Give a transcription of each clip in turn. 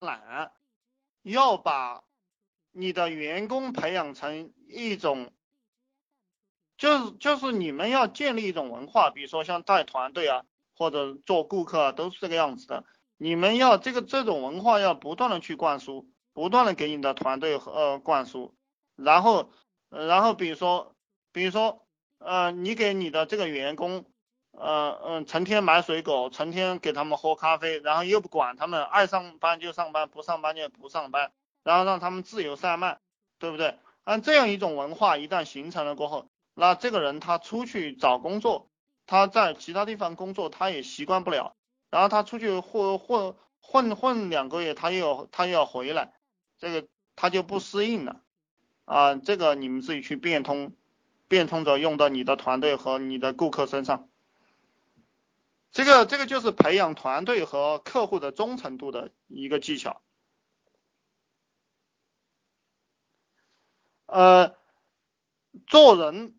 懒，要把你的员工培养成一种，就是就是你们要建立一种文化，比如说像带团队啊，或者做顾客啊，都是这个样子的。你们要这个这种文化要不断的去灌输，不断的给你的团队呃灌输，然后然后比如说比如说呃你给你的这个员工呃嗯成天买水果，成天给他们喝咖啡，然后又不管他们爱上班就上班，不上班就不上班，然后让他们自由散漫，对不对？按这样一种文化一旦形成了过后，那这个人他出去找工作，他在其他地方工作他也习惯不了。然后他出去混混混混两个月，他又他又要回来，这个他就不适应了啊。这个你们自己去变通，变通着用到你的团队和你的顾客身上。这个这个就是培养团队和客户的忠诚度的一个技巧。呃，做人。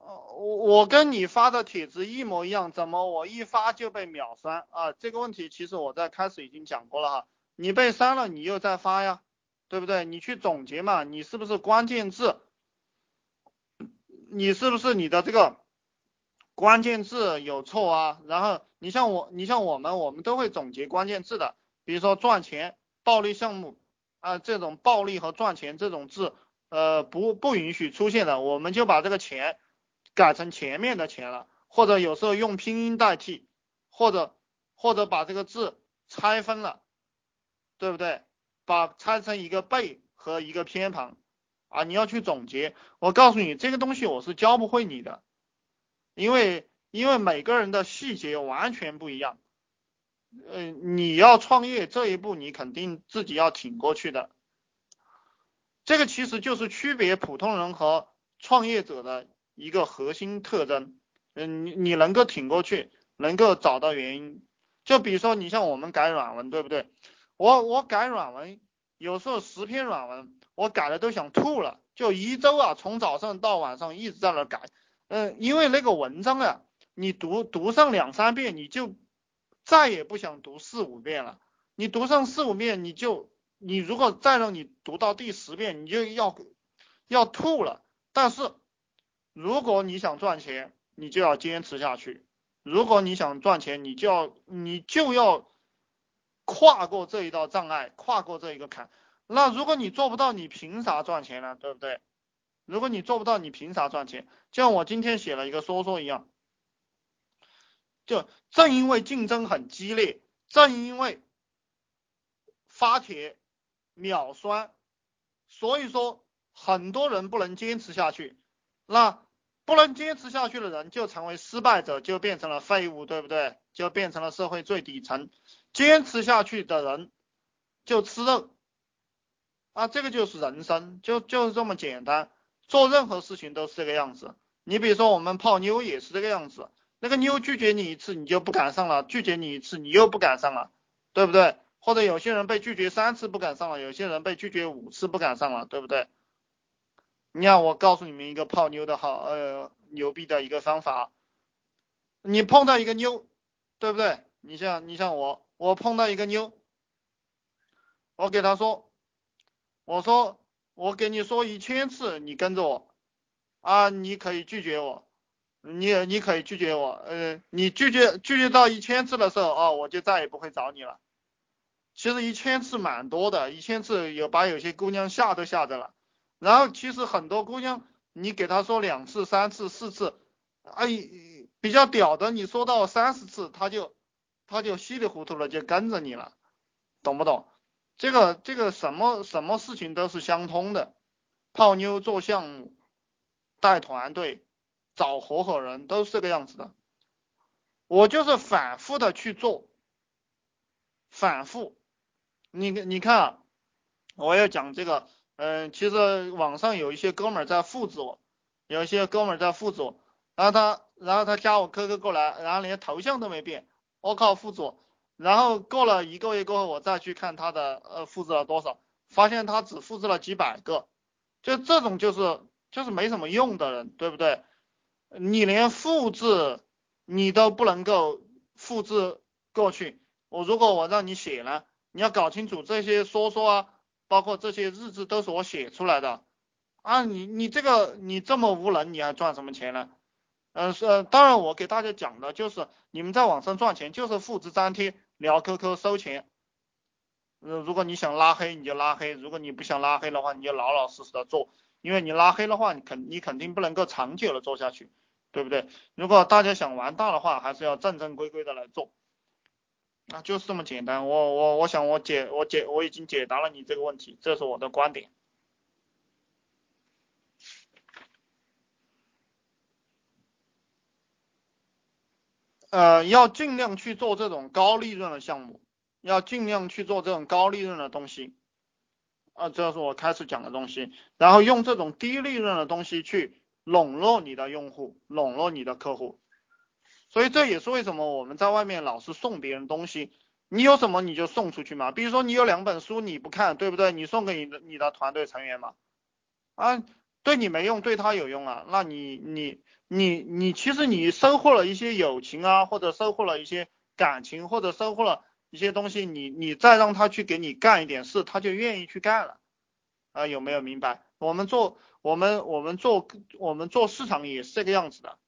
我我跟你发的帖子一模一样，怎么我一发就被秒删啊？这个问题其实我在开始已经讲过了哈，你被删了，你又在发呀，对不对？你去总结嘛，你是不是关键字？你是不是你的这个关键字有错啊？然后你像我，你像我们，我们都会总结关键字的，比如说赚钱、暴利项目啊，这种暴利和赚钱这种字，呃，不不允许出现的，我们就把这个钱。改成前面的钱了，或者有时候用拼音代替，或者或者把这个字拆分了，对不对？把拆成一个被和一个偏旁啊，你要去总结。我告诉你，这个东西我是教不会你的，因为因为每个人的细节完全不一样。嗯，你要创业这一步，你肯定自己要挺过去的。这个其实就是区别普通人和创业者的。一个核心特征，嗯，你你能够挺过去，能够找到原因，就比如说你像我们改软文，对不对？我我改软文，有时候十篇软文，我改的都想吐了，就一周啊，从早上到晚上一直在那改，嗯，因为那个文章啊，你读读上两三遍，你就再也不想读四五遍了，你读上四五遍，你就你如果再让你读到第十遍，你就要要吐了，但是。如果你想赚钱，你就要坚持下去；如果你想赚钱，你就要你就要跨过这一道障碍，跨过这一个坎。那如果你做不到，你凭啥赚钱呢？对不对？如果你做不到，你凭啥赚钱？就像我今天写了一个说说一样，就正因为竞争很激烈，正因为发帖秒删，所以说很多人不能坚持下去。那不能坚持下去的人就成为失败者，就变成了废物，对不对？就变成了社会最底层。坚持下去的人就吃肉啊，这个就是人生，就就是这么简单。做任何事情都是这个样子。你比如说我们泡妞也是这个样子，那个妞拒绝你一次，你就不敢上了；拒绝你一次，你又不敢上了，对不对？或者有些人被拒绝三次不敢上了，有些人被拒绝五次不敢上了，对不对？你看，我告诉你们一个泡妞的好，呃，牛逼的一个方法。你碰到一个妞，对不对？你像你像我，我碰到一个妞，我给她说，我说我给你说一千次，你跟着我啊，你可以拒绝我，你你可以拒绝我，呃，你拒绝拒绝到一千次的时候，哦，我就再也不会找你了。其实一千次蛮多的，一千次有把有些姑娘吓都吓着了。然后其实很多姑娘，你给她说两次、三次、四次，哎，比较屌的，你说到三十次，她就她就稀里糊涂的就跟着你了，懂不懂？这个这个什么什么事情都是相通的，泡妞做项目、带团队、找合伙人都是这个样子的。我就是反复的去做，反复。你你看啊，我要讲这个。嗯，其实网上有一些哥们在复制我，有一些哥们在复制我，然后他，然后他加我 QQ 过来，然后连头像都没变，我靠，复制我，然后过了一个月过后，我再去看他的呃复制了多少，发现他只复制了几百个，就这种就是就是没什么用的人，对不对？你连复制你都不能够复制过去，我如果我让你写呢，你要搞清楚这些说说啊，包括这些日志都是我写出来的啊，你你这个你这么无能，你还赚什么钱呢？嗯是，当然我给大家讲的就是你们在网上赚钱就是复制粘贴聊 QQ 收钱，呃如果你想拉黑你就拉黑，如果你不想拉黑的话你就老老实实的做，因为你拉黑的话你肯你肯定不能够长久的做下去，对不对？如果大家想玩大的话，还是要正正规规的来做，啊就是这么简单，我我我想我解我解我已经解答了你这个问题，这是我的观点。呃，要尽量去做这种高利润的项目，要尽量去做这种高利润的东西，啊，这是我开始讲的东西。然后用这种低利润的东西去笼络你的用户，笼络你的客户。所以这也是为什么我们在外面老是送别人东西，你有什么你就送出去嘛。比如说你有两本书你不看，对不对？你送给你的你的团队成员嘛，啊，对你没用，对他有用啊，那你你。你你其实你收获了一些友情啊，或者收获了一些感情，或者收获了一些东西，你你再让他去给你干一点事，他就愿意去干了啊，有没有明白？我们做我们我们做我们做市场也是这个样子的，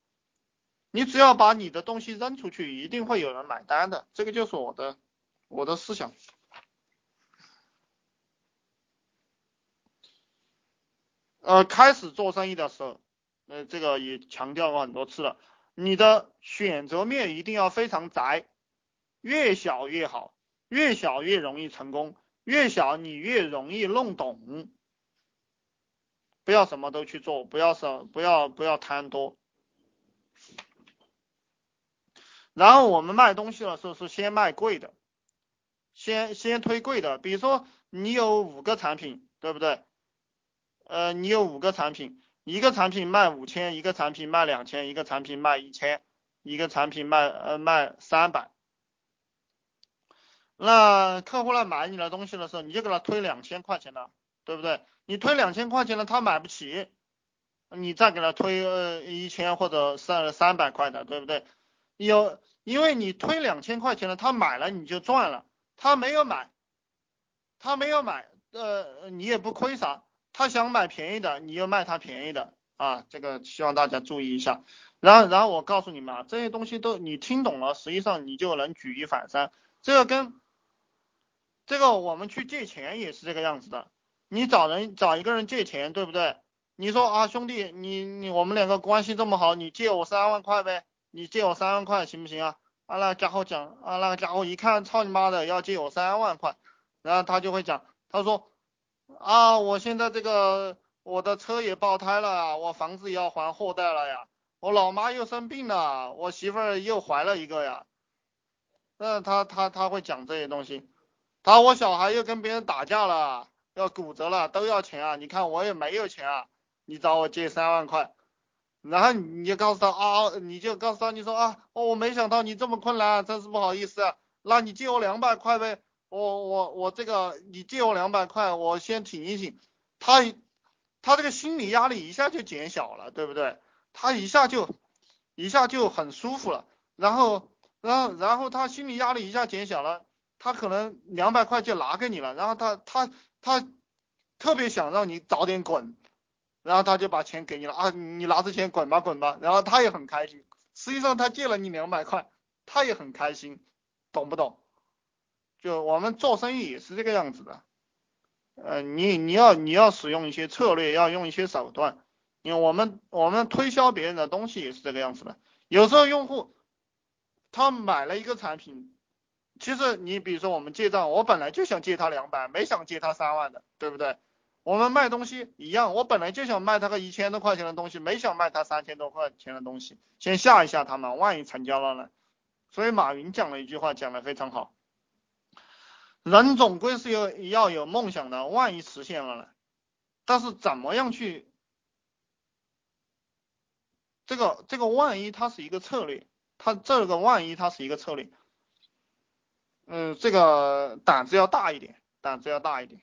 你只要把你的东西扔出去，一定会有人买单的，这个就是我的我的思想。呃，开始做生意的时候。呃，这个也强调过很多次了，你的选择面一定要非常窄，越小越好，越小越容易成功，越小你越容易弄懂。不要什么都去做，不要什不要不要贪多。然后我们卖东西的时候是先卖贵的，先先推贵的，比如说你有五个产品，对不对？呃，你有五个产品。一个产品卖五千，一个产品卖两千，一个产品卖一千，一个产品卖呃卖三百。那客户来买你的东西的时候，你就给他推两千块钱的，对不对？你推两千块钱的他买不起，你再给他推呃一千或者三三百块的，对不对？有，因为你推两千块钱的他买了你就赚了，他没有买，他没有买，呃你也不亏啥。他想买便宜的，你又卖他便宜的啊，这个希望大家注意一下。然后，然后我告诉你们啊，这些东西都你听懂了，实际上你就能举一反三。这个跟这个我们去借钱也是这个样子的。你找人找一个人借钱，对不对？你说啊，兄弟，你你我们两个关系这么好，你借我三万块呗？你借我三万块行不行啊？啊，那家伙讲啊，那个家伙一看，操你妈的，要借我三万块，然后他就会讲，他说。啊，我现在这个我的车也爆胎了，我房子也要还货贷了呀，我老妈又生病了，我媳妇儿又怀了一个呀，那他他他会讲这些东西，他我小孩又跟别人打架了，要骨折了，都要钱啊，你看我也没有钱啊，你找我借三万块，然后你就告诉他啊，你就告诉他你说啊，我没想到你这么困难，真是不好意思，那你借我两百块呗。我我我这个，你借我两百块，我先挺一挺，他他这个心理压力一下就减小了，对不对？他一下就一下就很舒服了，然后然后然后他心理压力一下减小了，他可能两百块就拿给你了，然后他他他特别想让你早点滚，然后他就把钱给你了。啊，你拿着钱滚吧滚吧，然后他也很开心，实际上他借了你两百块，他也很开心，懂不懂？就我们做生意也是这个样子的，呃，你你要你要使用一些策略，要用一些手段。因为我们我们推销别人的东西也是这个样子的。有时候用户他买了一个产品，其实你比如说我们借账，我本来就想借他两百，没想借他三万的，对不对？我们卖东西一样，我本来就想卖他个一千多块钱的东西，没想卖他三千多块钱的东西，先吓一吓他们，万一成交了呢？所以马云讲了一句话，讲的非常好。人总归是要要有梦想的，万一实现了呢？但是怎么样去？这个这个万一它是一个策略，它这个万一它是一个策略。嗯，这个胆子要大一点，胆子要大一点。